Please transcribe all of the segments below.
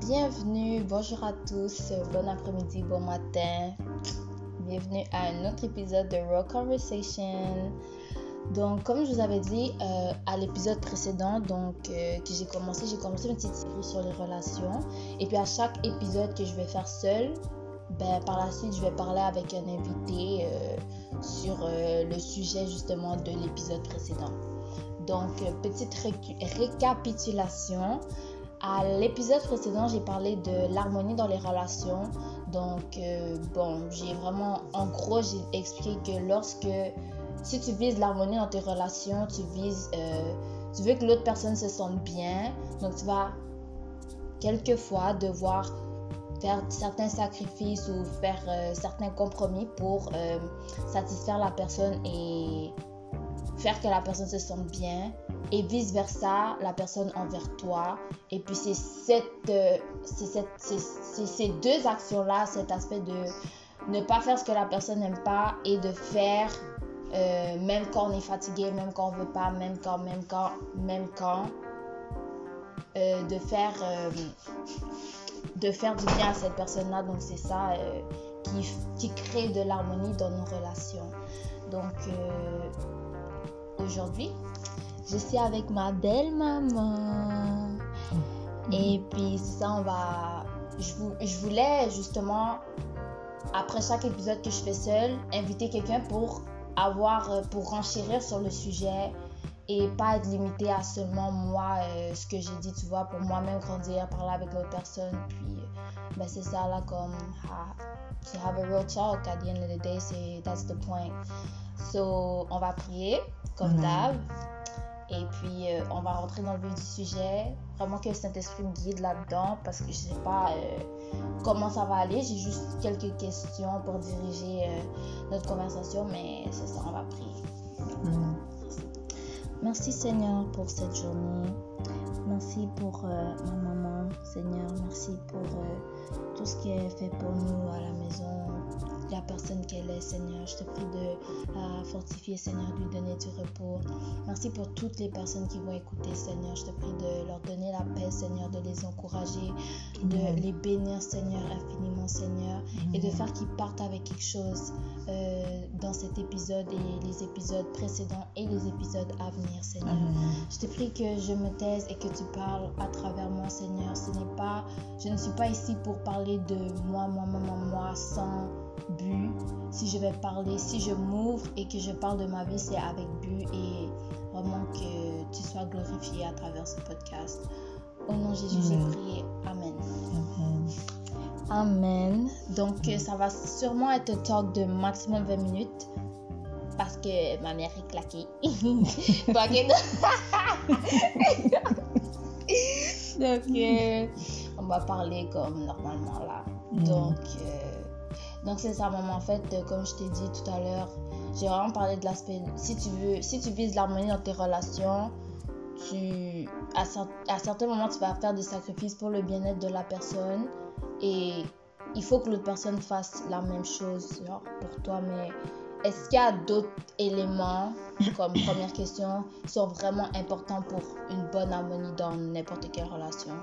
bienvenue, bonjour à tous, bon après-midi, bon matin. Bienvenue à un autre épisode de Raw Conversation. Donc, comme je vous avais dit euh, à l'épisode précédent, donc euh, que j'ai commencé, j'ai commencé une petite série sur les relations. Et puis à chaque épisode que je vais faire seul, ben, par la suite, je vais parler avec un invité euh, sur le sujet justement de l'épisode précédent. Donc, petite récapitulation. À l'épisode précédent, j'ai parlé de l'harmonie dans les relations. Donc, euh, bon, j'ai vraiment, en gros, j'ai expliqué que lorsque, si tu vises l'harmonie dans tes relations, tu vises, euh, tu veux que l'autre personne se sente bien. Donc, tu vas quelquefois devoir faire certains sacrifices ou faire euh, certains compromis pour satisfaire la personne et faire que la personne se sente bien et vice versa la personne envers toi et puis c'est cette, euh, ces deux actions là cet aspect de ne pas faire ce que la personne n'aime pas et de faire euh, même quand on est fatigué même quand on veut pas même quand même quand même quand euh, de faire de faire du bien à cette personne là donc c'est ça qui, qui crée de l'harmonie dans nos relations donc aujourd'hui. Je suis avec ma belle maman. Et puis, ça, on va. Je, je voulais justement, après chaque épisode que je fais seule, inviter quelqu'un pour avoir, euh, pour renchérir sur le sujet et pas être limité à seulement moi, euh, ce que j'ai dit, tu vois, pour moi-même grandir, parler avec l'autre personne. Puis, euh, ben, c'est ça là, comme, to have a real talk at the end of the day, c'est, that's the point. So, on va prier comme d'hab. Et puis, euh, on va rentrer dans le vif du sujet. Vraiment que le Saint-Esprit me guide là-dedans parce que je sais pas euh, comment ça va aller. J'ai juste quelques questions pour diriger euh, notre conversation, mais c'est ça, on va prier. Merci Seigneur pour cette journée. Merci pour ma maman, Seigneur. Merci pour tout ce qui est fait pour nous à la maison, la personne qu'elle est, Seigneur. Je te prie de la fortifier, Seigneur, de lui donner du repos. Merci pour toutes les personnes qui vont écouter, Seigneur. Je te prie de leur donner la paix, Seigneur, de les encourager, de les bénir, Seigneur, infiniment, Seigneur, et de faire qu'ils partent avec quelque chose euh, dans cet épisode et les épisodes précédents et les épisodes à venir, Seigneur. Je te prie que je me taise et que tu parles à travers moi, Seigneur. Ce n'est pas, je ne suis pas ici pour parler de moi, moi, moi, moi, sans but. Si je vais parler, si je m'ouvre et que je parle de ma vie, c'est avec but et vraiment que tu sois glorifié à travers ce podcast. Au nom de Jésus, j'ai prié. Amen. Amen. Donc, ça va sûrement être un talk de maximum 20 minutes parce que ma mère est claquée. Donc, euh, on va parler comme normalement là. Mm. Donc, euh, donc c'est ça, maman. En fait, euh, comme je t'ai dit tout à l'heure, j'ai vraiment parlé de l'aspect. Si tu veux, si tu vises l'harmonie dans tes relations, tu, à, à certains moments, tu vas faire des sacrifices pour le bien-être de la personne. Et il faut que l'autre personne fasse la même chose pour toi. Mais est-ce qu'il y a d'autres éléments, comme première question, qui sont vraiment importants pour une bonne harmonie dans n'importe quelle relation?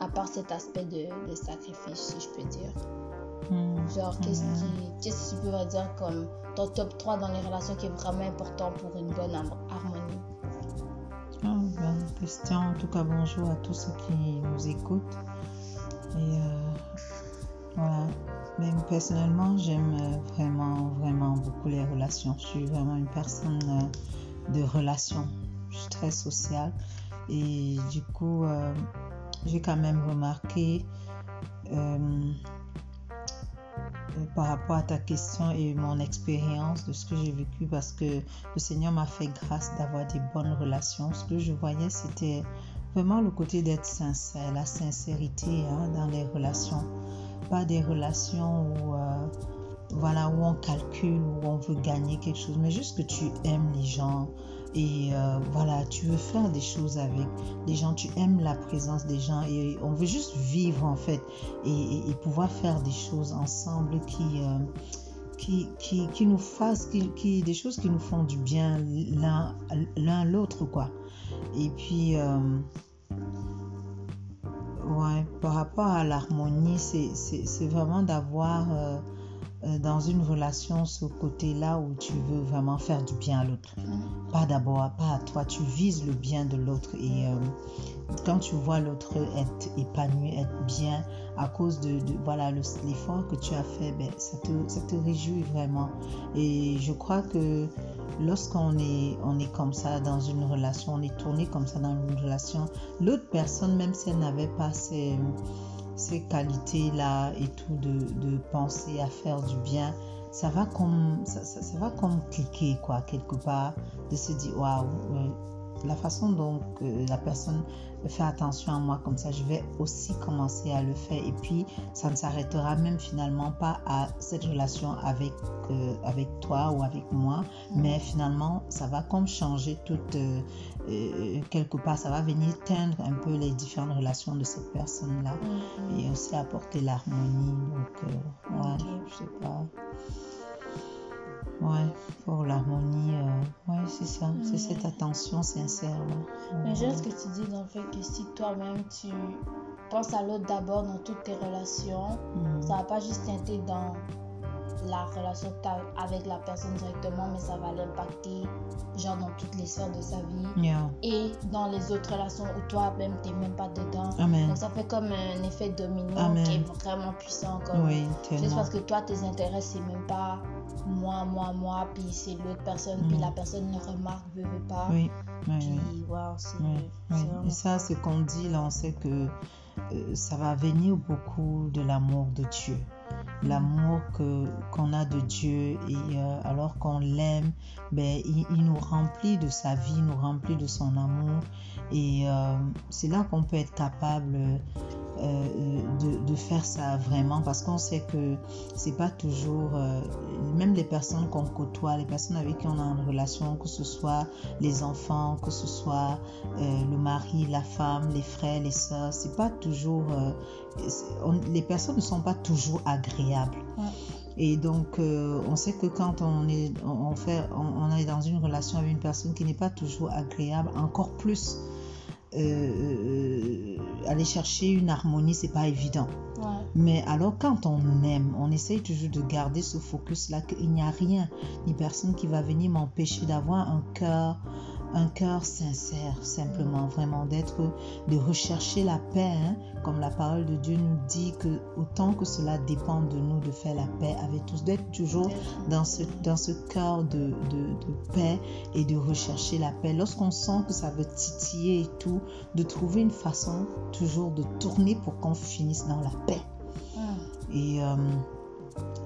À part cet aspect de, de sacrifice, si je peux dire. Hmm. Genre, qu'est-ce hmm. qui, que tu pourrais dire comme ton top 3 dans les relations qui est vraiment important pour une bonne harmonie? Ah, bonne question. En tout cas, bonjour à tous ceux qui nous écoutent. Et euh, voilà. Même personnellement, j'aime vraiment, vraiment beaucoup les relations. Je suis vraiment une personne euh, de relations. Je suis très sociale. Et du coup, euh, j'ai quand même remarqué par rapport à ta question et mon expérience de ce que j'ai vécu parce que le Seigneur m'a fait grâce d'avoir des bonnes relations. Ce que je voyais, c'était vraiment le côté d'être sincère, la sincérité hein, dans les relations. Pas des relations où, euh, voilà, où on calcule, où on veut gagner quelque chose, mais juste que tu aimes les gens, et euh, voilà, tu veux faire des choses avec les gens, tu aimes la présence des gens et on veut juste vivre en fait et, pouvoir faire des choses ensemble qui, euh, qui, qui, qui, nous fassent, qui, des choses qui nous font du bien l'un l'autre quoi. Et puis, euh, Ouais, par rapport à l'harmonie, c'est vraiment d'avoir dans une relation ce côté-là où tu veux vraiment faire du bien à l'autre. Mm. Pas d'abord, pas à toi, tu vises le bien de l'autre. Et euh, quand tu vois l'autre être épanoui, être bien à cause de, de- voilà le- l'effort que tu as fait, ben, ça, te, ça te réjouit vraiment. Et je crois que lorsqu'on est, on est comme ça dans une relation, on est tourné comme ça dans une relation, l'autre personne, même si elle n'avait pas ces, ces qualités-là et tout de, de penser à faire du bien, ça va comme, ça, ça- va comme cliquer quoi, quelque part, de se dire, waouh, euh, la façon dont euh, la personne fait attention à moi comme ça, je vais aussi commencer à le faire. Et puis, ça ne s'arrêtera même finalement pas à cette relation avec, euh, avec toi ou avec moi, mais finalement, ça va comme changer toute, euh, euh, quelque part, ça va venir teindre un peu les différentes relations de cette personne-là Mm, mm. et aussi apporter l'harmonie. Donc, ouais, je sais pas. Ouais, pour l'harmonie, euh, ouais, c'est ça. C'est Mm. cette attention sincère. là. Mais j'aime ce que tu dis dans le fait que si toi-même tu penses à l'autre d'abord dans toutes tes relations, Mm. ça va pas juste teinter dans la relation que tu as avec la personne directement, mais ça va l'impacter genre dans toutes les sphères de sa vie Yeah. et dans les autres relations où toi-même t'es même pas dedans. Amen. Donc ça fait comme un effet domino Amen. qui est vraiment puissant. Comme Oui, Juste parce que toi, tes intérêts, c'est même pas moi, moi, moi, puis c'est l'autre personne, puis Mm. la personne ne remarque, veut, veut pas. Oui, oui, Puis, wow, c'est vraiment Et ça, ce qu'on dit là, on sait que euh, ça va venir beaucoup de l'amour de Dieu. L'amour que qu'on a de Dieu et euh, alors qu'on l'aime, ben, il, nous remplit de sa vie, nous remplit de son amour. Et euh, c'est là qu'on peut être capable euh, de, de faire ça vraiment parce qu'on sait que c'est pas toujours euh, même les personnes qu'on côtoie, les personnes avec qui on a une relation, que ce soit les enfants, que ce soit euh, le mari, la femme, les frères, les sœurs, c'est pas toujours on- les personnes ne sont pas toujours agréables. Ouais. Et donc, euh, on sait que quand on est, on on fait, on, on est dans une relation avec une personne qui n'est pas toujours agréable, encore plus euh, aller chercher une harmonie, c'est pas évident. Ouais. Mais alors, quand on aime, on essaye toujours de garder ce focus-là, qu'il n'y a rien, ni personne qui va venir m'empêcher d'avoir un cœur, un cœur sincère, simplement, vraiment, d'être, de rechercher la paix, hein, comme la parole de Dieu nous dit que autant que cela dépend de nous de faire la paix avec tous, d'être toujours dans ce, dans ce cœur de, de, de paix et de rechercher la paix. Lorsqu'on sent que ça veut titiller et tout, de trouver une façon toujours de tourner pour qu'on finisse dans la paix. Mm. Et, euh,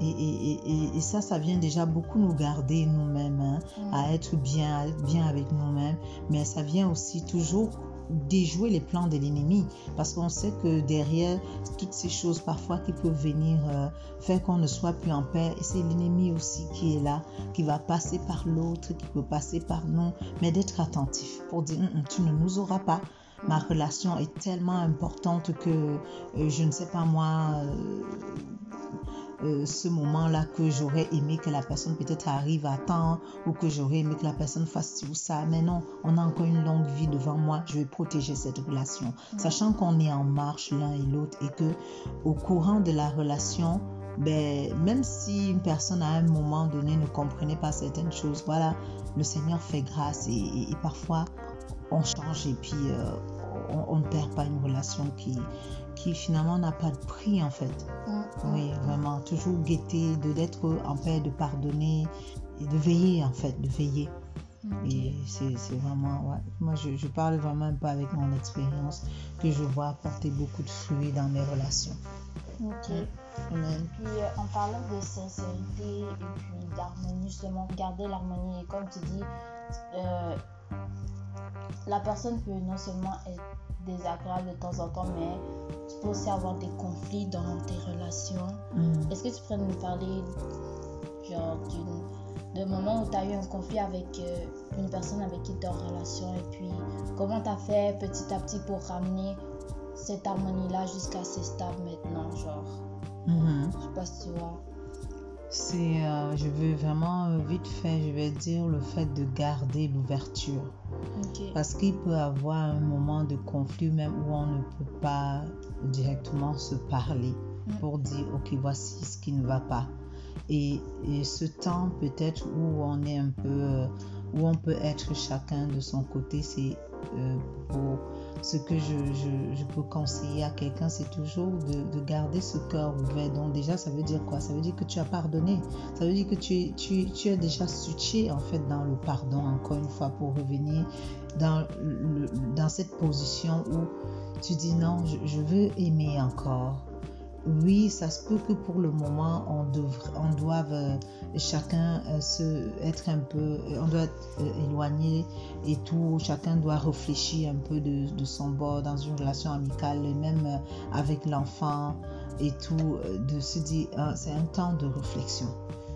et, et, et- et- ça, ça vient déjà beaucoup nous garder nous-mêmes, hein, Mm. à être bien, à être bien avec nous-mêmes. Mais ça vient aussi toujours déjouer les plans de l'ennemi parce qu'on sait que derrière toutes ces choses parfois qui peuvent venir euh, faire qu'on ne soit plus en paix et c'est l'ennemi aussi qui est là qui va passer par l'autre qui peut passer par nous mais d'être attentif pour dire Hum, hum, tu ne nous auras pas ma relation est tellement importante que euh, je ne sais pas moi euh, euh, ce moment-là que j'aurais aimé que la personne peut-être arrive à temps ou que j'aurais aimé que la personne fasse ci ou ça. Mais non, on a encore une longue vie devant moi. Je vais protéger cette relation, sachant qu'on est en marche l'un et l'autre et que au courant de la relation, ben, même si une personne à un moment donné ne comprenait pas certaines choses, voilà, le Seigneur fait grâce et, et- et parfois on change et puis euh, on, on ne perd pas une relation qui, qui finalement n'a pas de prix en fait. Mm. Oui, vraiment, toujours guetter, de d'être en paix, de pardonner et de veiller en fait, de veiller. Mm. Et c'est vraiment, ouais. Moi, je, je parle vraiment un peu avec mon expérience que je vois apporter beaucoup de fruits dans mes relations. Ok. Amen. Puis euh, en parlant de sincérité et puis d'harmonie, justement, garder l'harmonie. Et comme tu dis, euh, la personne peut non seulement être désagréable de temps en temps, mais tu peux aussi avoir des conflits dans tes relations. Mm. Est-ce que tu pourrais nous parler genre d'un moment où tu as eu un conflit avec euh, une personne avec qui tu es en relation et puis comment tu as fait petit à petit pour ramener cette harmonie là jusqu'à ces stades maintenant genre? Mhm. je sais pas si tu vois C'est, euh, je veux vraiment euh, vite fait, je vais dire le fait de garder l'ouverture. Parce qu'il peut avoir un moment de conflit même où on ne peut pas directement se parler Mm. pour dire, ok, voici ce qui ne va pas. Et, et ce temps peut-être où on est un peu, euh, où on peut être chacun de son côté, c'est euh, pour ce que je, je- peux conseiller à quelqu'un, c'est toujours de, de garder ce cœur ouvert. Donc déjà, ça veut dire quoi? Ça veut dire que tu as pardonné. Ça veut dire que tu, tu, tu as déjà switché en fait dans le pardon, encore une fois, pour revenir dans, dans cette position où tu dis non, je, veux aimer encore. Oui, ça se peut que pour le moment, on, on doive euh, chacun euh, se, être un peu, euh, on doit être euh, éloigné et tout, chacun doit réfléchir un peu de, son bord dans une relation amicale, et même avec l'enfant et tout, de se dire, ah, c'est un temps de réflexion.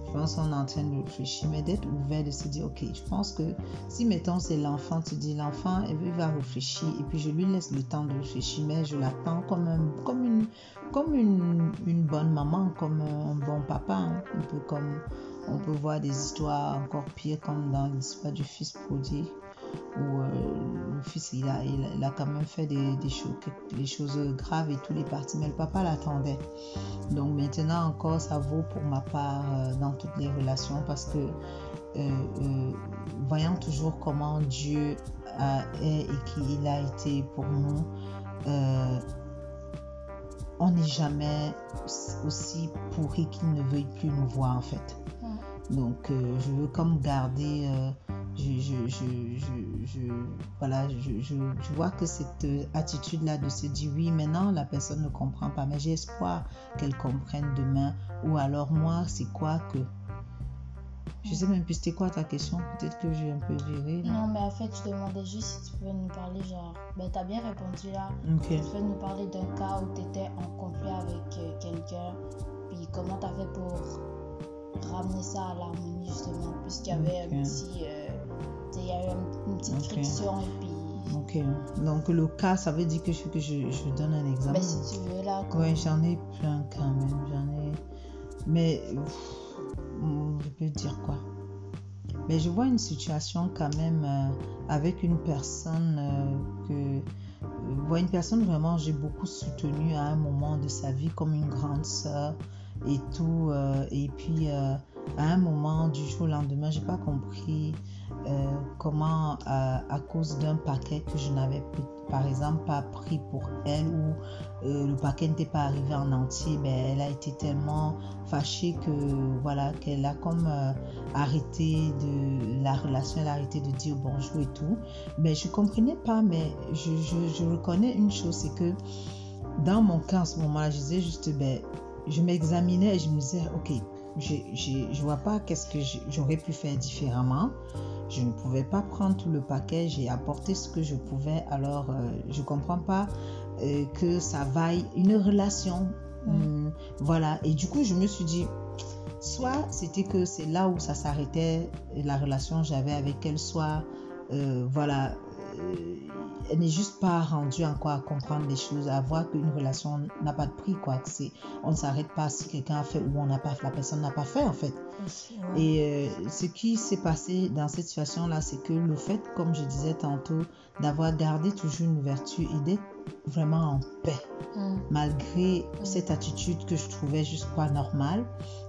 Je pense qu'on est en train de réfléchir, mais d'être ouvert, de se dire, ok, je pense que si, mettons, c'est l'enfant, tu dis, l'enfant, il va réfléchir, et puis je lui laisse le temps de réfléchir, mais je l'attends comme, un, comme, une, comme une, une bonne maman, comme un bon papa, hein. comme on peut voir des histoires encore pires, comme dans l'histoire du fils prodigue, où euh, le fils, il a, il, il a quand même fait des, des, choses, des choses graves et tous les parties, mais le papa l'attendait. Donc maintenant encore, ça vaut pour ma part euh, dans toutes les relations parce que euh, euh, voyant toujours comment Dieu a- est et qu'il a été pour nous, euh, on n'est jamais aussi pourri qu'il ne veuille plus nous voir en fait. Donc je veux comme garder, je, je, je, je, voilà, je, je, je vois que cette attitude-là de se dire oui, maintenant la personne ne comprend pas, mais j'ai espoir qu'elle comprenne demain. Ou alors moi, c'est quoi que... Je sais même plus c'était quoi ta question, peut-être que j'ai un peu viré. là. Non, mais en fait, je demandais juste si tu pouvais nous parler, genre, ben, t'as bien répondu là. Tu peux nous parler d'un cas où tu étais en conflit avec euh, quelqu'un, puis comment tu as fait pour ramener ça à l'harmonie, justement, puisqu'il y avait Ok. un petit. euh, il y a eu un- une petite Ok. friction, et puis. Ok. Donc le cas, ça veut dire que je, que je, je donne un exemple. Ben, si tu veux, là. comme- Ouais, j'en ai plein quand même. J'en ai. Mais pff, je peux dire quoi? Mais je vois une situation quand même euh, avec une personne euh, que. euh, vois une personne vraiment j'ai beaucoup soutenue à un moment de sa vie comme une grande sœur et tout. euh, et puis euh, à un moment du jour au lendemain, j'ai pas compris euh, comment à, à cause d'un paquet que je n'avais par exemple pas pris pour elle ou euh, le paquet n'était pas arrivé en entier, ben, elle a été tellement fâchée que voilà qu'elle a comme euh, arrêté de la relation, elle a arrêté de dire bonjour et tout. Mais je comprenais pas, mais je, je, je reconnais une chose, c'est que dans mon cas en ce moment-là, je disais juste ben je m'examinais et je me disais ok j'ai- j'ai- je vois pas qu'est-ce que j'aurais pu faire différemment. Je ne pouvais pas prendre tout le paquet, j'ai apporté ce que je pouvais. Alors, euh, je comprends pas euh, que ça vaille une relation. Mm. Hum, voilà. Et du coup, je me suis dit, soit c'était que c'est là où ça s'arrêtait, la relation que j'avais avec elle, soit, euh, voilà, elle n'est juste pas rendue encore à comprendre les choses, à voir qu'une relation n'a pas de prix, quoi. Que c'est, on ne s'arrête pas si quelqu'un a fait ou on n'a pas, la personne n'a pas fait, en fait. Et euh, ce qui s'est passé dans cette situation-là, c'est que le fait, comme je disais tantôt, d'avoir gardé toujours une ouverture et d'être vraiment en paix, Mm. malgré cette attitude que je trouvais juste pas normale,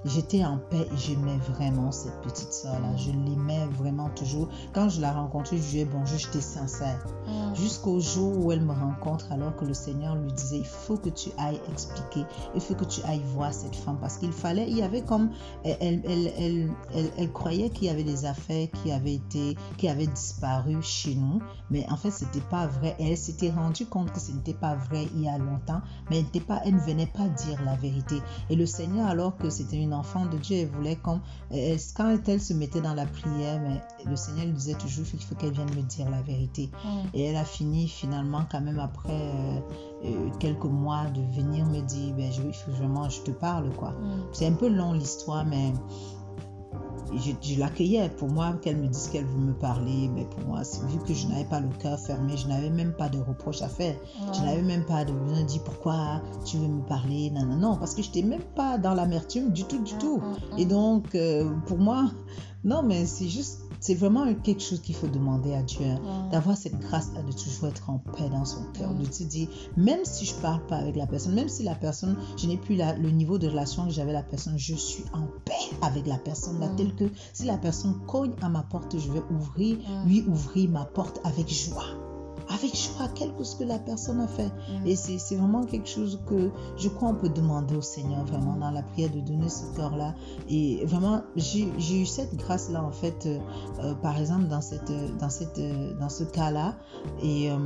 j'étais en paix et j'aimais vraiment cette petite soeur-là. Je l'aimais vraiment toujours. Quand je la rencontrais, je lui disais bonjour, j'étais sincère. Mm. Jusqu'au jour où elle me rencontre, alors que le Seigneur lui disait, il faut que tu ailles expliquer, il faut que tu ailles voir cette femme, parce qu'il fallait, il y avait comme, elle, elle, elle, elle, elle- elle croyait qu'il y avait des affaires qui avaient été, qui avaient disparu chez nous, mais en fait, c'était pas vrai. Elle s'était rendue compte que ce n'était pas vrai il y a longtemps, mais elle, pas, elle ne venait pas dire la vérité. Et le Seigneur, alors que c'était une enfant de Dieu, elle voulait comme, elle- quand elle se mettait dans la prière, mais le Seigneur lui disait toujours, il faut qu'elle vienne me dire la vérité. Mm. Et elle a fini finalement quand même après euh, euh, quelques mois de venir me dire, ben, je, il faut vraiment, je te parle quoi. Mm. C'est un peu long l'histoire, mais je, l'accueillais. Pour moi, qu'elle me dise qu'elle veut me parler, mais pour moi, vu que je n'avais pas le cœur fermé, je n'avais même pas de reproches à faire. Je n'avais même pas de me dire pourquoi tu veux me parler. Non, non, non, parce que je n'étais même pas dans l'amertume du tout, du mm, tout. Mm. Et donc, euh, pour moi, non, mais c'est juste c'est vraiment quelque chose qu'il faut demander à Dieu, hein, d'avoir cette grâce de toujours être en paix dans son cœur, de se dire, même si je parle pas avec la personne, même si la personne, je n'ai plus le niveau de relation que j'avais avec la personne, je suis en paix avec la personne, là, tel que si la personne cogne à ma porte, je vais ouvrir, lui ouvrir ma porte avec joie avec joie, quel que ce que la personne a fait. Et c'est vraiment quelque chose que je crois on peut demander au Seigneur vraiment dans la prière de donner ce cœur-là. Et vraiment, j'ai eu cette grâce-là en fait, euh, euh, par exemple dans, cette, dans, cette, dans ce cas-là. Et euh,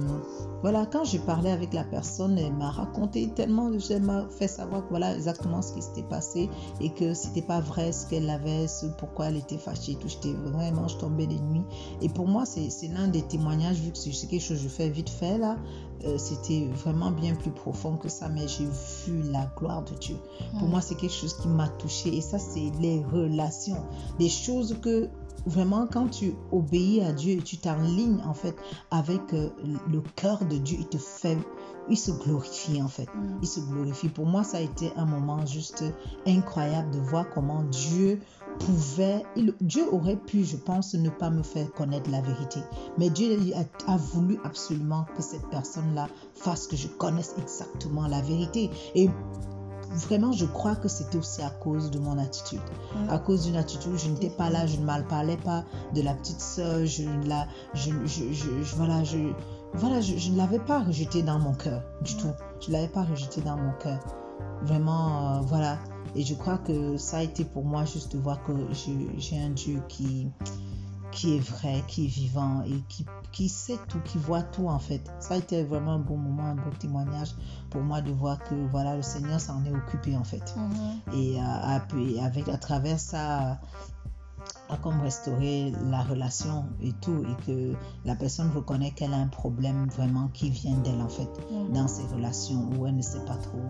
voilà, quand je parlais avec la personne, elle m'a raconté tellement, elle m'a fait savoir voilà exactement ce qui s'était passé et que c'était pas vrai ce qu'elle avait, ce pourquoi elle était fâchée, tout. J'étais vraiment, je tombais des nuits. Et pour moi, c'est l'un des témoignages, vu que c'est quelque chose que je fais vite fait là, euh, c'était vraiment bien plus profond que ça, mais j'ai vu la gloire de Dieu. Pour moi, c'est quelque chose qui m'a touché et ça, c'est les relations, des choses que vraiment quand tu obéis à Dieu et tu t'enlignes en fait avec euh, le cœur de Dieu, il te fait il se glorifie en fait. Mm. Il se glorifie. Pour moi, ça a été un moment juste incroyable de voir comment Dieu pouvait, Dieu aurait pu, je pense, ne pas me faire connaître la vérité. Mais Dieu a, voulu absolument que cette personne-là fasse que je connaisse exactement la vérité. Et vraiment, je crois que c'était aussi à cause de mon attitude. À cause d'une attitude, je n'étais pas là, je ne mal parlais pas de la petite soeur, je la, je, je, je, voilà, je, voilà, je, ne l'avais pas rejeté dans mon cœur du tout. Je ne l'avais pas rejeté dans mon cœur. Vraiment, euh, voilà. Et je crois que ça a été pour moi juste de voir que j'ai un Dieu qui, qui est vrai, qui est vivant et qui, qui sait tout, qui voit tout en fait. Ça a été vraiment un bon moment, un bon témoignage pour moi de voir que voilà, le Seigneur s'en est occupé en fait. Mm-hmm. Et, euh, avec, à travers ça, à comme restaurer la relation et tout, et que la personne reconnaît qu'elle a un problème vraiment qui vient d'elle en fait, mm. dans ses relations où elle ne sait pas trop.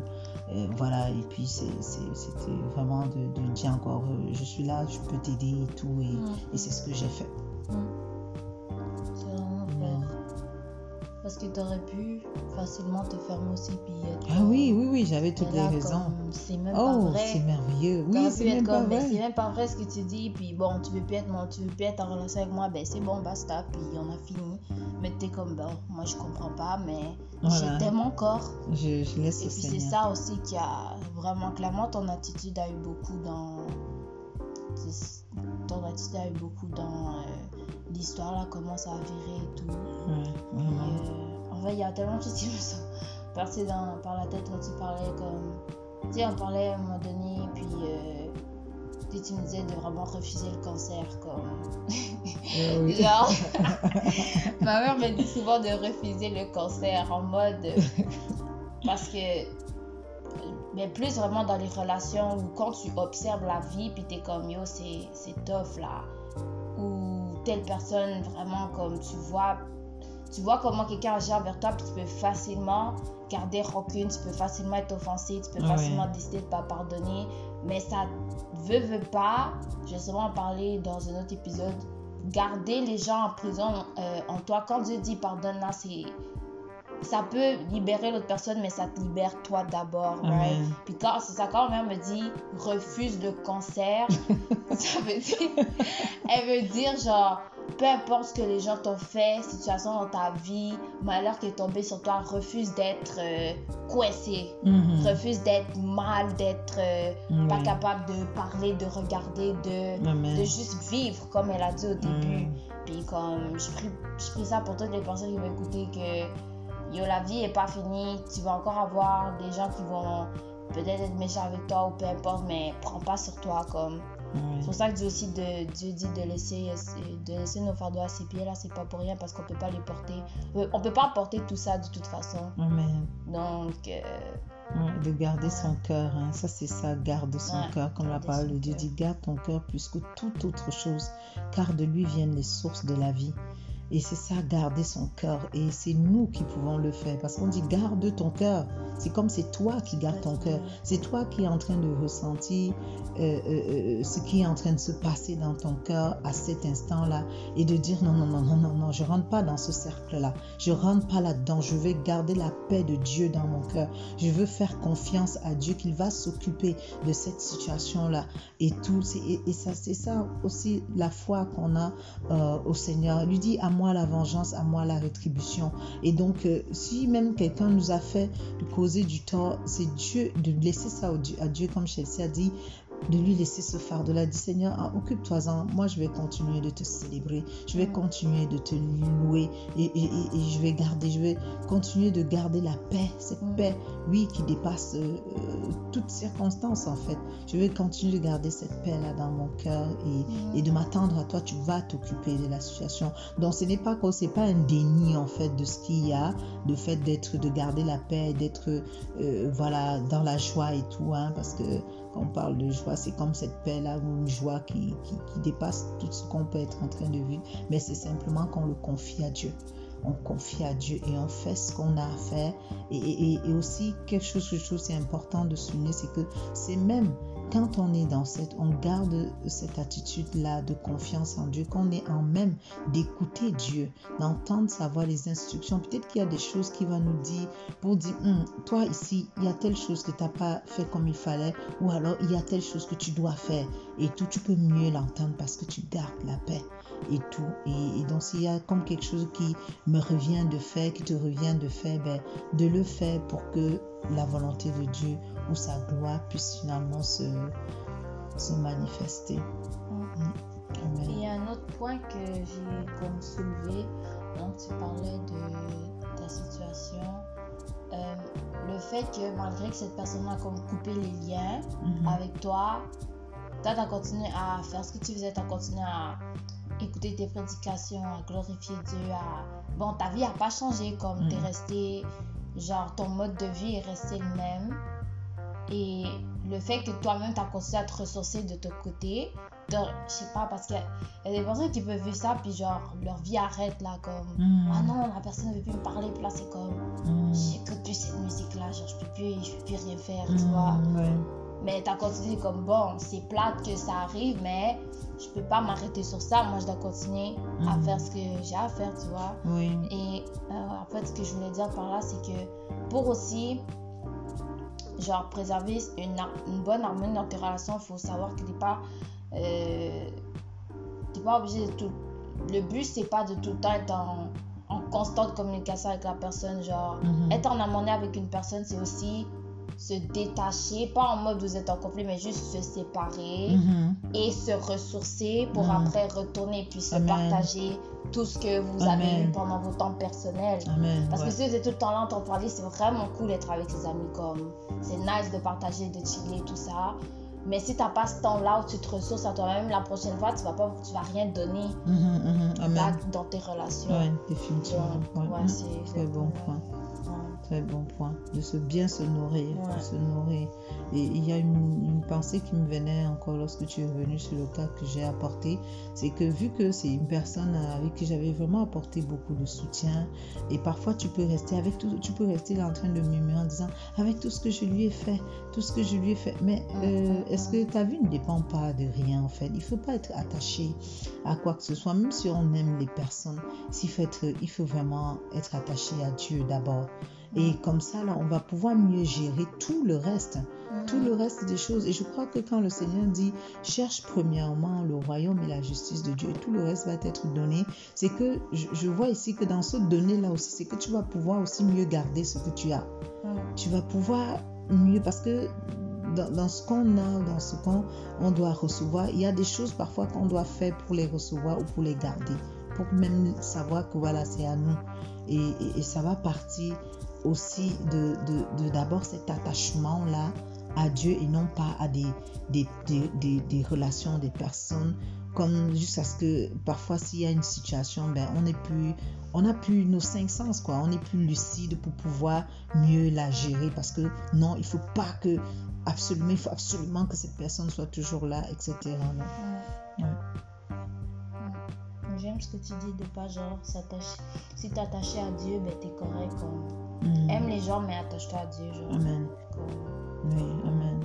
Voilà, et puis c'était vraiment de, dire encore, euh, je suis là, je peux t'aider et tout, et, mm. c'est ce que j'ai fait. Mm. Parce que tu aurais pu facilement te fermer aussi. Puis ah oui, oui, oui, j'avais toutes les raisons. C'est même oh, pas vrai. c'est merveilleux. Oui, c'est même pas vrai. C'est même pas vrai ce que tu dis. Puis bon, tu veux plus être, tu veux plus être en relation avec moi. Ben c'est bon, basta. Puis on a fini. Mais tu es comme, ben, moi je comprends pas. Mais voilà. je t'aime encore. Je, je laisse Et puis c'est ça aussi qui a vraiment, clairement, ton attitude a eu beaucoup dans. Ton attitude a eu beaucoup dans. Euh, l'histoire là commence à virer et tout. Euh, en fait, il y a tellement de choses qui me sont passées dans, par la tête quand tu parlais comme. Tu sais, on parlait à un moment donné, puis euh, tu me disais de vraiment refuser le cancer, comme. Eh Genre, ma mère me dit souvent de refuser le cancer en mode. parce que. Mais plus vraiment dans les relations où quand tu observes la vie, puis t'es comme yo, c'est tough là. Ou telle personne vraiment comme tu vois tu vois comment quelqu'un agit envers toi puis tu peux facilement garder rancune tu peux facilement être offensé tu peux facilement décider de pas pardonner. Mais ça veut veut pas je vais sûrement en parler dans un autre épisode garder les gens en prison euh, en toi. Quand Dieu dit pardonne là c'est ça peut libérer l'autre personne, mais ça te libère toi d'abord, right? Puis quand c'est ça, quand ma mère me dit refuse le cancer, ça veut dire, elle veut dire genre, peu importe ce que les gens t'ont fait, situation dans ta vie, malheur qui est tombé sur toi, refuse d'être euh, coincé, mm-hmm. refuse d'être mal, d'être euh, pas capable de parler, de regarder, de, de juste vivre comme elle a dit au début. Mm. Puis comme je prie, je prie ça pour toutes les personnes qui écouter que yo, la vie est pas finie, tu vas encore avoir des gens qui vont peut-être être méchants avec toi ou peu importe, mais prends pas sur toi comme. C'est pour ça que Dieu aussi de, Dieu dit de laisser, de laisser nos fardeaux à ses pieds là, c'est pas pour rien parce qu'on peut pas les porter. On peut pas porter tout ça de toute façon. Amen. Donc. Euh, de garder son cœur, hein. ça c'est ça, garde son cœur, comme la parole de Dieu dit, garde ton cœur plus que toute autre chose, car de lui viennent les sources de la vie. Et c'est ça, garder son cœur. Et c'est nous qui pouvons le faire. Parce qu'on dit garde ton cœur. C'est comme c'est toi qui garde ton cœur. C'est toi qui es en train de ressentir euh, euh, euh, ce qui est en train de se passer dans ton cœur à cet instant-là. Et de dire non, non, non, non, non, non, je rentre pas dans ce cercle-là. Je rentre pas là-dedans. Je vais garder la paix de Dieu dans mon cœur. Je veux faire confiance à Dieu qu'il va s'occuper de cette situation-là. Et tout. Et ça, c'est ça aussi la foi qu'on a au Seigneur. Il lui dit à moi la vengeance, à moi la rétribution. Et donc, euh, si même quelqu'un nous a fait causer du tort, c'est Dieu de laisser ça à Dieu, comme Chelsea a dit, de lui laisser ce fardeau-là. Dit Seigneur, ah, occupe-toi-en. Moi, je vais continuer de te célébrer. Je vais continuer de te louer. Et, je vais garder, je vais continuer de garder la paix. Cette mm. paix, oui, qui dépasse euh, toutes circonstances, en fait. Je vais continuer de garder cette paix-là dans mon cœur et, mm. de m'attendre à toi. Tu vas t'occuper de la situation. Donc, ce n'est pas que c'est pas un déni, en fait, de ce qu'il y a, le fait d'être, de garder la paix, d'être, euh, voilà, dans la joie et tout, hein, parce que quand on parle de joie, c'est comme cette paix-là une joie qui, dépasse tout ce qu'on peut être en train de vivre. Mais c'est simplement qu'on le confie à Dieu on confie à Dieu et on fait ce qu'on a à faire. Et, aussi, quelque chose que je trouve c'est important de souligner, c'est que c'est même quand on est dans cette, on garde cette attitude-là de confiance en Dieu, qu'on est en même d'écouter Dieu, d'entendre savoir les instructions. Peut-être qu'il y a des choses qui va nous dire pour dire, hum, toi ici, il y a telle chose que tu n'as pas fait comme il fallait, ou alors il y a telle chose que tu dois faire. Et tout, tu peux mieux l'entendre parce que tu gardes la paix et tout. Et, donc s'il y a comme quelque chose qui me revient de faire, qui te revient de faire, ben, de le faire pour que la volonté de Dieu où sa gloire puisse finalement se, se manifester. Mm. Il y a un autre point que j'ai comme soulevé, donc tu parlais de ta situation. Euh, le fait que malgré que cette personne a comme coupé les liens mm-hmm. avec toi, toi tu as continué à faire ce que tu faisais, tu as continué à écouter tes prédications, à glorifier Dieu, à... Bon, ta vie n'a pas changé comme tu es mm. resté, genre ton mode de vie est resté le même. Et le fait que toi-même, tu as continué à te ressourcer de ton côté, je sais pas, parce qu'il y, a des personnes qui peuvent vivre ça, puis genre, leur vie arrête là, comme, mm. ah non, la personne ne veut plus me parler, puis là, c'est comme, mm. j'écoute plus cette musique-là, genre, je peux plus, je peux plus rien faire, tu mm, vois. Mais tu as continué comme, bon, c'est plate que ça arrive, mais je peux pas m'arrêter sur ça, moi, je dois continuer à faire ce que j'ai à faire, tu vois. Et euh, en fait, ce que je voulais dire par là, c'est que pour aussi genre préserver une, une bonne harmonie dans tes relations, il faut savoir que tu n'es pas, euh, pas obligé de tout. Le but, c'est pas de tout le temps être en, en constante communication avec la personne. Genre, mhm. être en harmonie avec une personne, c'est aussi se détacher, pas en mode vous êtes en conflit, mais juste se séparer mhm. et se ressourcer pour mhm. après retourner puis se partager tout ce que vous avez eu pendant vos temps personnels. Parce que si vous êtes tout le temps là en parler, c'est vraiment cool d'être avec ses amis. comme C'est nice de partager, de chiller, tout ça. Mais si tu n'as pas ce temps-là où tu te ressources à toi-même, la prochaine fois, tu vas pas, tu vas rien donner mhm, dans tes relations. Oui, définitivement. Ouais, c'est bon très bon point, de se bien se nourrir, se nourrir. Et il y a une, pensée qui me venait encore lorsque tu es venu sur le cas que j'ai apporté, c'est que vu que c'est une personne avec qui j'avais vraiment apporté beaucoup de soutien, et parfois tu peux rester avec tout, tu peux rester là en train de murmurer en disant avec tout ce que je lui ai fait, tout ce que je lui ai fait, mais euh, est-ce que ta vie ne dépend pas de rien en fait? Il faut pas être attaché à quoi que ce soit, même si on aime les personnes, il faut, être, il faut vraiment être attaché à Dieu d'abord. Et comme ça, là, on va pouvoir mieux gérer tout le reste, tout le reste des choses. Et je crois que quand le Seigneur dit, cherche premièrement le royaume et la justice de Dieu, et tout le reste va être donné, c'est que je, vois ici que dans ce donné-là aussi, c'est que tu vas pouvoir aussi mieux garder ce que tu as. Tu vas pouvoir mieux, parce que dans, ce qu'on a, dans ce qu'on on doit recevoir, il y a des choses parfois qu'on doit faire pour les recevoir ou pour les garder, pour même savoir que voilà, c'est à nous. Et, et, ça va partir aussi de, d'abord cet attachement-là à Dieu et non pas à des, des, des, des, relations, des personnes, comme juste à ce que parfois s'il y a une situation, ben, on n'est plus, on n'a plus nos cinq sens, quoi. On n'est plus lucide pour pouvoir mieux la gérer parce que non, il faut pas que, absolument, il faut absolument que cette personne soit toujours là, etc. j'aime ce que tu dis de pas genre s'attacher. Si t'es attaché à Dieu, ben t'es correct. Comme... Mm. Aime les gens, mais attache-toi à Dieu. Genre. Amen. Comme, Oui, Amen.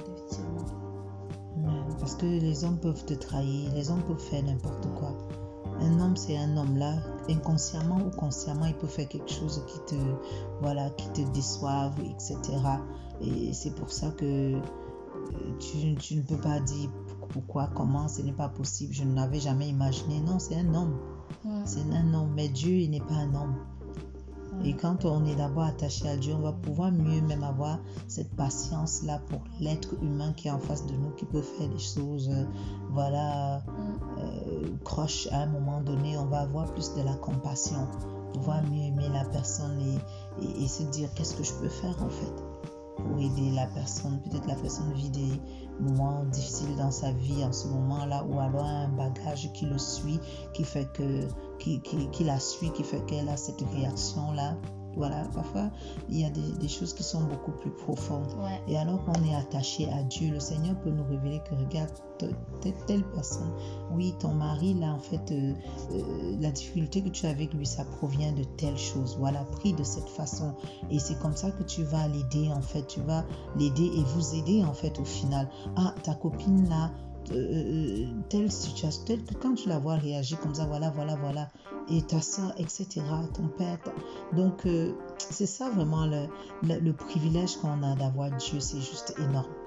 Amen. Parce que les hommes peuvent te trahir, les hommes peuvent faire n'importe quoi. Un homme, c'est un homme là, inconsciemment ou consciemment, il peut faire quelque chose qui te, voilà, qui te déçoive, etc. Et c'est pour ça que euh, tu, tu ne peux pas dire pourquoi, comment, ce n'est pas possible, je ne l'avais jamais imaginé. Non, c'est un homme, Mm. c'est un homme, mais Dieu, il n'est pas un homme. Et quand on est d'abord attaché à Dieu, on va pouvoir mieux même avoir cette patience-là pour l'être humain qui est en face de nous, qui peut faire des choses, euh, voilà, euh, croche à un moment donné. On va avoir plus de la compassion, pouvoir mieux aimer la personne et, et- et se dire qu'est-ce que je peux faire en fait? Pour aider la personne. Peut-être la personne vit des moments difficiles dans sa vie en ce moment-là, ou alors un bagage qui le suit, qui fait que, qui, qui la suit, qui fait qu'elle a cette réaction-là. Voilà, parfois, il y a des, des choses qui sont beaucoup plus profondes. Ouais. Et alors qu'on est attaché à Dieu, le Seigneur peut nous révéler que regarde, te- telle, telle personne, oui, ton mari, là, en fait, euh, euh, la difficulté que tu as avec lui, ça provient de telle chose. Voilà, pris de cette façon. Et c'est comme ça que tu vas l'aider, en fait. Tu vas l'aider et vous aider, en fait, au final. Ah, ta copine, là, euh, telle situation, telle que quand tu la vois réagir comme ça, voilà, voilà, voilà, et ta soeur, etc., ton père. Donc, euh, c'est ça vraiment le privilège qu'on a d'avoir Dieu, c'est juste énorme.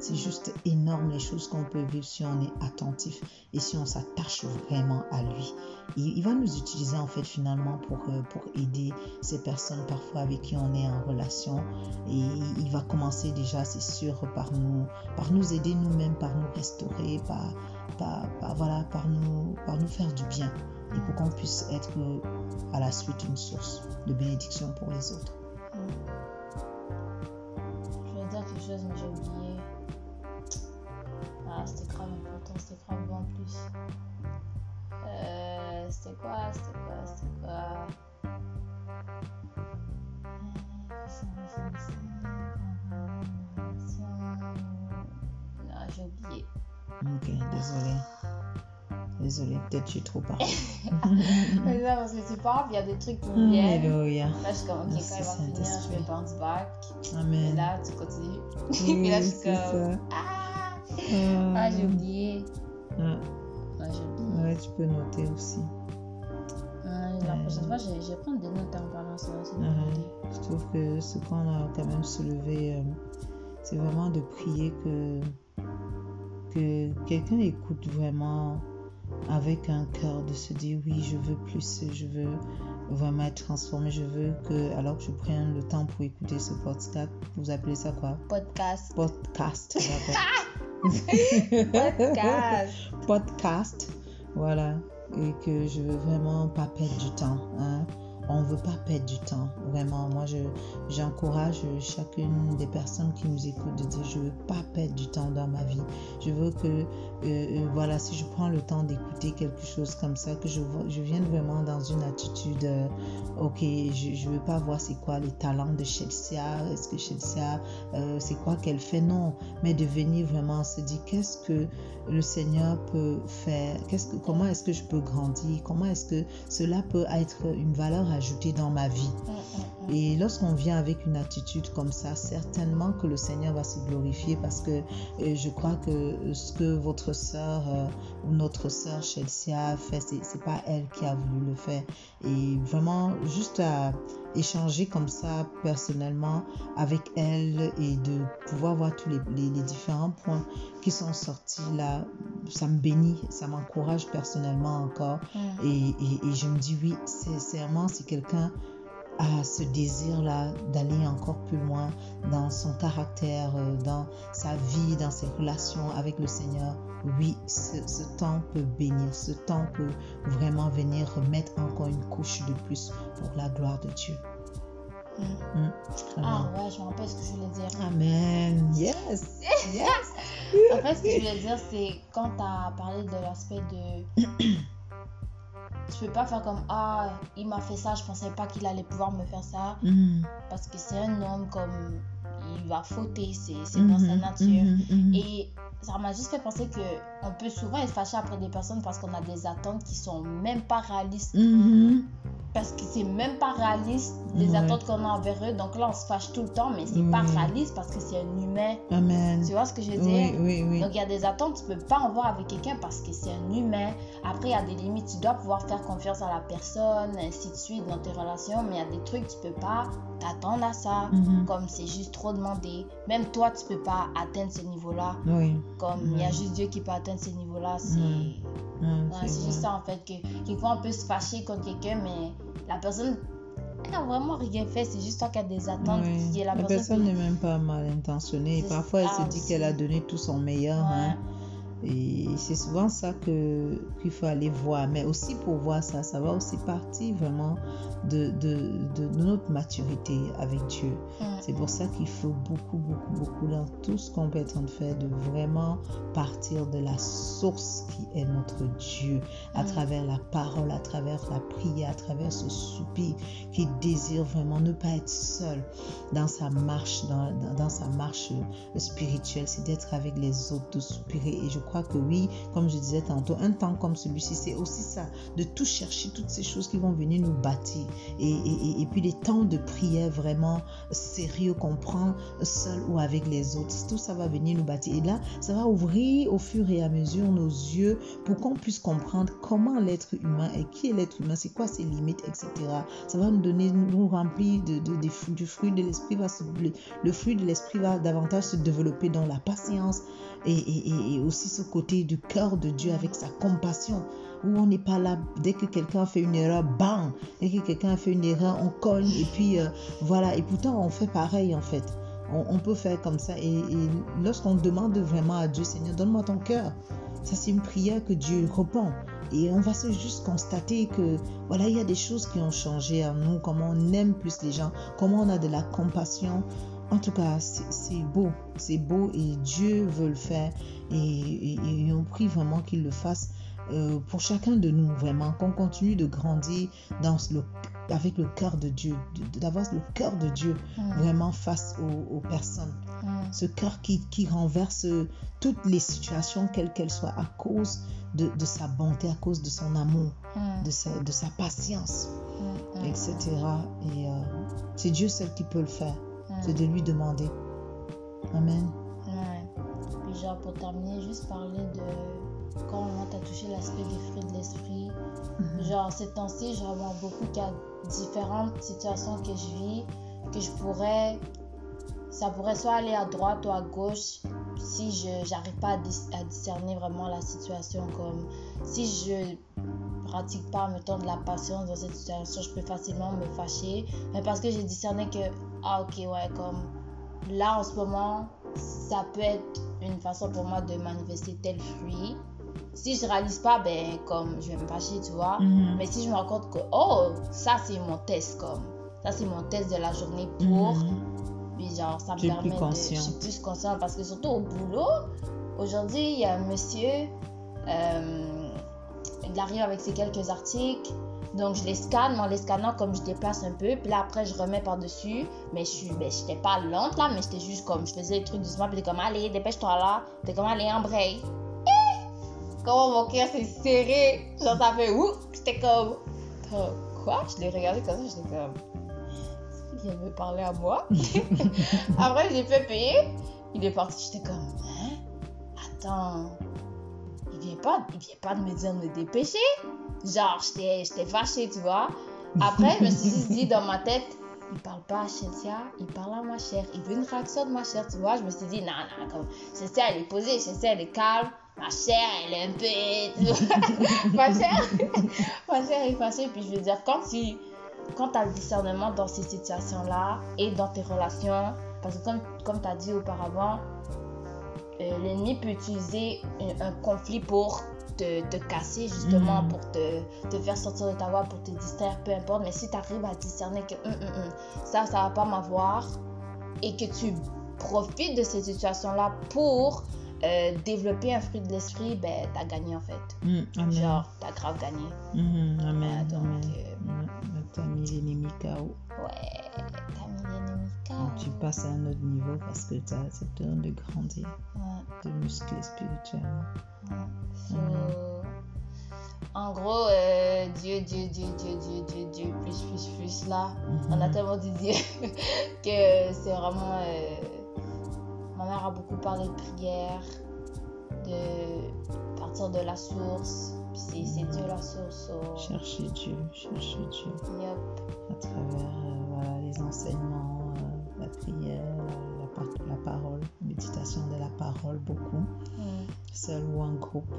C'est juste énorme les choses qu'on peut vivre si on est attentif et si on s'attache vraiment à lui. Il, va nous utiliser en fait finalement pour, euh, pour aider ces personnes parfois avec qui on est en relation. Et il, va commencer déjà, c'est sûr, par nous, par nous aider nous-mêmes, par nous restaurer, par, par, voilà, par, nous, par nous faire du bien. Et pour qu'on puisse être euh, à la suite une source de bénédiction pour les autres. Je voulais dire quelque chose, mais j'ai oublié. Grave bon en plus. Euh, c'était quoi C'était quoi C'était quoi? Non, j'ai oublié. Ok, désolé. Désolé, peut-être je suis trop parlée. Mais non, parce que pas grave, il y a des trucs qui me viennent. Alléluia. Là, je suis comme, ok, quand il va finir, je vais bounce back. Et Amen. là, tu continues. Oui, Et là, je suis comme, ça. ah, Ah. ah j'ai oublié. Ah, ouais, tu peux noter aussi. Ah, la Ouais. prochaine fois, je, vais prendre des notes en parlant ça. Ah, idée. Je trouve que ce qu'on a quand même soulevé, euh, c'est vraiment de prier que, que quelqu'un écoute vraiment avec un cœur, de se dire oui, je veux plus, je veux vraiment être transformé, je veux que, alors que je prenne le temps pour écouter ce podcast, vous appelez ça quoi? Podcast. Podcast. Podcast. podcast, voilà, et que je veux vraiment pas perdre du temps. Hein. On veut pas perdre du temps, vraiment. Moi, je j'encourage chacune des personnes qui nous écoutent de dire je veux pas perdre du temps dans ma vie. Je veux que, euh, euh, voilà, si je prends le temps d'écouter quelque chose comme ça, que je, je vienne vraiment dans une attitude, euh, ok, je, je veux pas voir c'est quoi les talents de Chelsea, est-ce que Chelsea, c'est quoi qu'elle fait, non, mais de venir vraiment se dire qu'est-ce que le Seigneur peut faire, que, comment est-ce que je peux grandir, comment est-ce que cela peut être une valeur ajoutée dans ma vie. Mm, mm, mm. Et lorsqu'on vient avec une attitude comme ça, certainement que le Seigneur va se glorifier parce que euh, je crois que ce que votre sœur euh, ou notre sœur Chelsea a fait, c'est pas elle qui a voulu le faire. Et vraiment, juste à échanger comme ça personnellement avec elle et de pouvoir voir tous les, les- les différents points qui sont sortis là, ça me bénit, ça m'encourage personnellement encore. Et, et- et je me dis oui, sincèrement, si quelqu'un a ce désir-là d'aller encore plus loin dans son caractère, euh, dans sa vie, dans ses relations avec le Seigneur, oui, ce, ce temps peut bénir, ce temps peut vraiment venir remettre encore une couche de plus pour la gloire de Dieu. Mm. Mm. Ah ouais, je me rappelle ce que je voulais dire. Amen. Yes. Yes. En fait, ce que je voulais dire, c'est quand tu as parlé de l'aspect de. Tu peux pas faire comme Ah, il m'a fait ça, je pensais pas qu'il allait pouvoir me faire ça. Mm. Parce que c'est un homme comme. Il va fauter, c'est dans sa Mhm, nature. mhm, mhm. Et ça m'a juste fait penser que on peut souvent être fâché après des personnes parce qu'on a des attentes qui sont même pas réalistes. Mhm. Parce que c'est même pas réaliste les Ouais. attentes qu'on a envers eux. Donc là, on se fâche tout le temps, mais c'est pas Oui. réaliste parce que c'est un humain. Amen. Tu vois ce que je veux dire? oui, oui. Donc il y a des attentes, tu peux pas en avoir avec quelqu'un parce que c'est un humain. Après, il y a des limites, tu dois pouvoir faire confiance à la personne, ainsi de suite dans tes relations, mais il y a des trucs, tu peux pas t'attendre à ça. Mhm. Comme c'est juste trop demandé. Même toi, tu peux pas atteindre ce niveau-là. Oui. Comme il y a juste Dieu qui peut atteindre ce niveau-là. C'est. Ouais, ouais, c'est c'est juste ça en fait. Que quelquefois on peut se fâcher contre quelqu'un, mais la personne, elle a vraiment rien fait. C'est juste toi qui as des attentes. Oui. qui est la, La personne n'est même pas mal intentionnée. Et parfois, elle se dit qu'elle a donné tout son meilleur. Ouais. hein. Et c'est souvent ça que qu'il faut aller voir. Mais aussi pour voir ça, ça va aussi partir vraiment de, de, de notre maturité avec Dieu. C'est pour ça qu'il faut beaucoup, beaucoup, beaucoup dans tout ce qu'on peut être en train de faire, de vraiment partir de la source qui est notre Dieu, à travers la parole, à travers la prière, à travers ce soupir qui désire vraiment ne pas être seul dans sa marche, dans, dans- dans sa marche spirituelle, c'est d'être avec les autres, de soupirer. Et je crois que oui, comme je disais tantôt, un temps comme celui-ci, c'est aussi ça, de tout chercher, toutes ces choses qui vont venir nous bâtir. Et, et- et- puis les temps de prière vraiment sérieux qu'on prend seul ou avec les autres, tout ça va venir nous bâtir. Et là, ça va ouvrir au fur et à mesure nos yeux pour qu'on puisse comprendre comment l'être humain est, qui est l'être humain, c'est quoi ses limites, etc. Ça va nous donner, nous remplir de, de- du fruit de l'esprit. va se- le fruit de l'esprit va davantage se développer dans la patience et, aussi ce côté du cœur de Dieu avec sa compassion où on n'est pas là dès que quelqu'un fait une erreur, bang, dès que quelqu'un fait une erreur, on cogne et puis euh, voilà. Et pourtant, on fait pareil en fait. On, peut faire comme ça. Et, et lorsqu'on demande vraiment à Dieu, Seigneur, donne-moi ton cœur. Ça, c'est une prière que Dieu répond. Et on va se juste constater que, voilà, il y a des choses qui ont changé en nous, comment on aime plus les gens, comment on a de la compassion. En tout cas, c'est beau, c'est beau et Dieu veut le faire. Et, et- et on prie vraiment qu'il le fasse euh, pour chacun de nous, vraiment, qu'on continue de grandir dans le, avec le cœur de Dieu, d'avoir le cœur de Dieu Mhm. vraiment face aux, aux personnes. Mhm. Ce cœur qui, qui renverse toutes les situations, quelles qu'elles soient, à cause de, de sa bonté, à cause de son amour, Mhm. de sa, de sa patience, etc. Et euh, c'est Dieu seul qui peut le faire. C'est de lui demander. Amen. Ouais. Puis genre pour terminer, juste parler de quand on t'a touché l'aspect des fruits de l'esprit. Genre ces temps-ci, je remarque beaucoup qu'il y a différentes situations que je vis, que je pourrais, ça pourrait soit aller à droite ou à gauche si je j'arrive pas à, dis- à discerner vraiment la situation comme si je pratique pas mettons de la patience dans cette situation je peux facilement me fâcher mais parce que j'ai discerné que ah ok ouais comme là en ce moment ça peut être une façon pour moi de manifester tel fruit si je réalise pas ben comme je vais me fâcher tu vois Mhm. mais si je me rends compte que oh ça c'est mon test comme ça c'est mon test de la journée pour Mhm. puis genre, ça me permet plus de... Je suis plus consciente parce que surtout au boulot, aujourd'hui, il y a un monsieur, euh, il arrive avec ses quelques articles. Donc, je les scanne, mais en les scannant, comme je déplace un peu. Puis là, après, je remets par-dessus. Mais je suis, ben, j'étais pas lente là, mais j'étais juste comme, je faisais les trucs doucement. Puis t'es comme, allez, dépêche-toi là. T'es comme, allez, embraye. Eh! Comment mon cœur s'est serré. Genre, ça fait ouh. J'étais comme, quoi? Je l'ai regardé comme ça, j'étais comme, il me parler à moi. Après, j'ai fait payer. Il est parti. J'étais comme, hein? Attends. Vient pas, il vient pas de me dire de me dépêcher. Genre, j'étais fâchée, tu vois. Après, je me suis juste dit dans ma tête, il parle pas à Chétia, il parle à ma chère. Il veut une réaction de ma chère, tu vois. Je me suis dit, non, non, comme elle est posée, Chétia, elle est calme. Ma chère, elle est un peu. ma chère, ma chère est fâchée. Puis je veux dire, quand tu quand as le discernement dans ces situations-là et dans tes relations, parce que comme, comme tu as dit auparavant, l'ennemi peut utiliser un, un conflit pour te, te casser, justement, Mhm. pour te, te faire sortir de ta voie, pour te distraire, peu importe. Mais si tu arrives à discerner que hum, ça, ça va pas m'avoir et que tu profites de cette situation-là pour euh, développer un fruit de l'esprit, ben, tu as gagné en fait. Amen. Genre, tu as grave gagné. Mhm. Amen. Ah, donc, euh, Ouais, T'as mis l'ennemi KO. Ouais, t'as mis Donc, tu passes à un autre niveau parce que t'as cette heure de grandir. Ouais. te muscler spirituellement. So, En gros, euh, Dieu, Dieu, Dieu, Dieu, Dieu, Dieu, Dieu, plus, plus, plus là. On a Mhm. tellement dit Dieu que c'est vraiment. euh, ma mère a beaucoup parlé de prière, de partir de la source. Puis c'est Dieu la source. so, Chercher Dieu, chercher Dieu yup. à travers euh, voilà, les enseignements, euh, prière, la, par- la parole, méditation de la parole beaucoup, Mm. seul ou en groupe.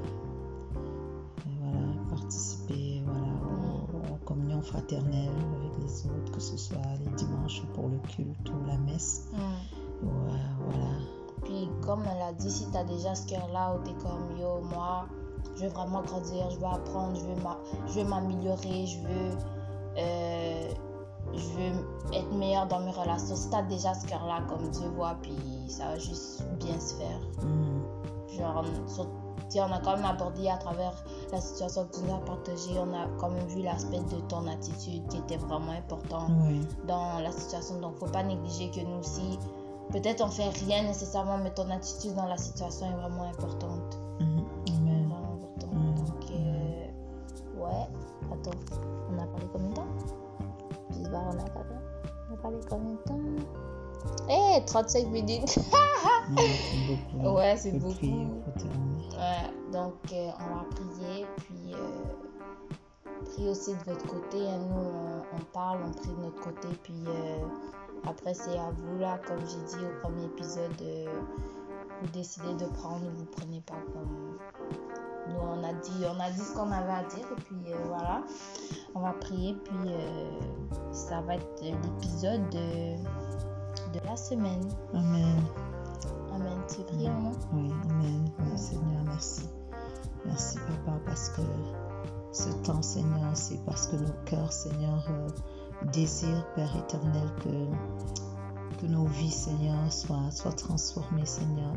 Et voilà, participer voilà, aux, aux communions fraternelles avec les autres, que ce soit les dimanches pour le culte ou la messe. Mm. Ouais, voilà. Puis comme elle a dit, si t'as déjà ce cœur-là où t'es comme yo, moi, je veux vraiment grandir, je veux apprendre, je veux m'a- je veux m'améliorer, je veux, euh, je veux être meilleure dans mes relations. Si t'as déjà ce cœur-là, comme Dieu voit, puis ça va juste bien se faire. Mm. Genre, on a quand même abordé à travers la situation que tu nous as partagée, on a quand même vu l'aspect de ton attitude qui était vraiment important Oui, dans la situation. Donc, faut pas négliger que nous aussi, peut-être on fait rien nécessairement, mais ton attitude dans la situation est vraiment importante. Amen. Vraiment importante. Mm. Donc, euh, ouais. Attends, pas, on a parlé, on a parlé combien de temps Eh, 35 minutes. Mm, beaucoup. Ouais, c'est beaucoup. prier. Ouais, donc euh, on va prier, puis euh, prier aussi de votre côté. hein. Nous, on, on parle, on prie de notre côté, puis euh, après, c'est à vous, là, comme j'ai dit au premier épisode, euh, vous décidez de prendre ou vous prenez pas comme. Nous, on a dit, on a dit ce qu'on avait à dire, et puis euh, voilà, on va prier, puis euh, ça va être l'épisode de, de la semaine. Amen. Amen. Tu pries, maman? Oui, Amen. Oui, Seigneur, merci. Merci, Papa, parce que ce temps, Seigneur, c'est parce que nos cœurs, Seigneur, euh, désirent, Père éternel, que, que nos vies, Seigneur, soient, soient transformées, Seigneur.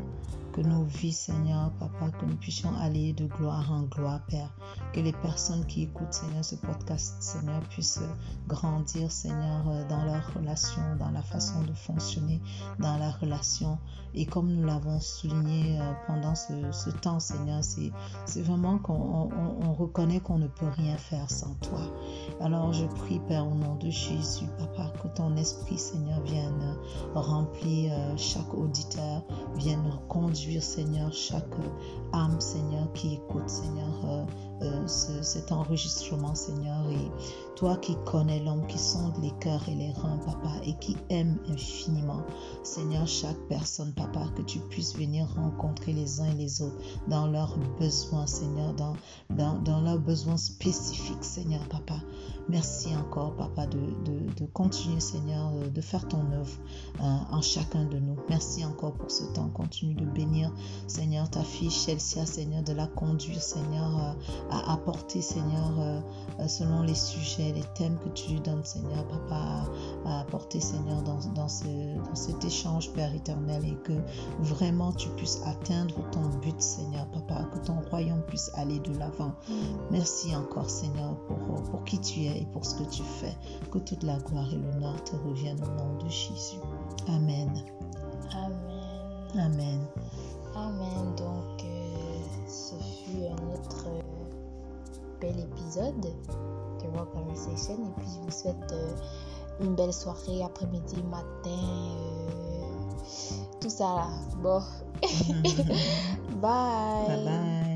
Que nos vies, Seigneur, Papa, que nous puissions aller de gloire en gloire, Père. Que les personnes qui écoutent, Seigneur, ce podcast, Seigneur, puissent grandir, Seigneur, dans leur relation, dans la façon de fonctionner, dans la relation. Et comme nous l'avons souligné euh, pendant ce, temps, Seigneur, c'est vraiment qu'on on- on- on reconnaît qu'on ne peut rien faire sans toi. Alors je prie, Père, au nom de Jésus, Papa, que ton esprit, Seigneur, vienne remplir euh, chaque auditeur, vienne conduire, Seigneur, chaque euh, âme, Seigneur, qui écoute, Seigneur, euh, ce- cet enregistrement, Seigneur. Et toi qui connais l'homme, qui sonde les cœurs et les reins, Papa, et qui aime infiniment, Seigneur, chaque personne, Papa, que tu puisses venir rencontrer les uns et les autres dans leurs besoins, Seigneur, dans, dans, dans leurs besoins spécifiques, Seigneur, Papa. Merci encore, Papa, de, de, de continuer, Seigneur, de faire ton œuvre euh, en chacun de nous. Merci encore pour ce temps. Continue de bénir, Seigneur, ta fille Chelsea, Seigneur, de la conduire, Seigneur, euh, à apporter, Seigneur, euh, euh, selon les sujets, les thèmes que tu lui donnes, Seigneur, Papa, à apporter, Seigneur, dans, dans, ce, dans cet échange, Père éternel, et que vraiment tu puisses atteindre ton but, Seigneur, Papa, que ton royaume puisse aller de l'avant. Merci encore, Seigneur, pour, pour qui tu es et pour ce que tu fais. Que toute la gloire et l'honneur te reviennent au nom de Jésus. Amen. Amen. Amen. Amen. Donc, euh, ce fut un autre bel épisode de Rock Conversation. Et puis, je vous souhaite euh, une belle soirée, après-midi, matin, euh, tout ça là. Bon, bye. Bye bye.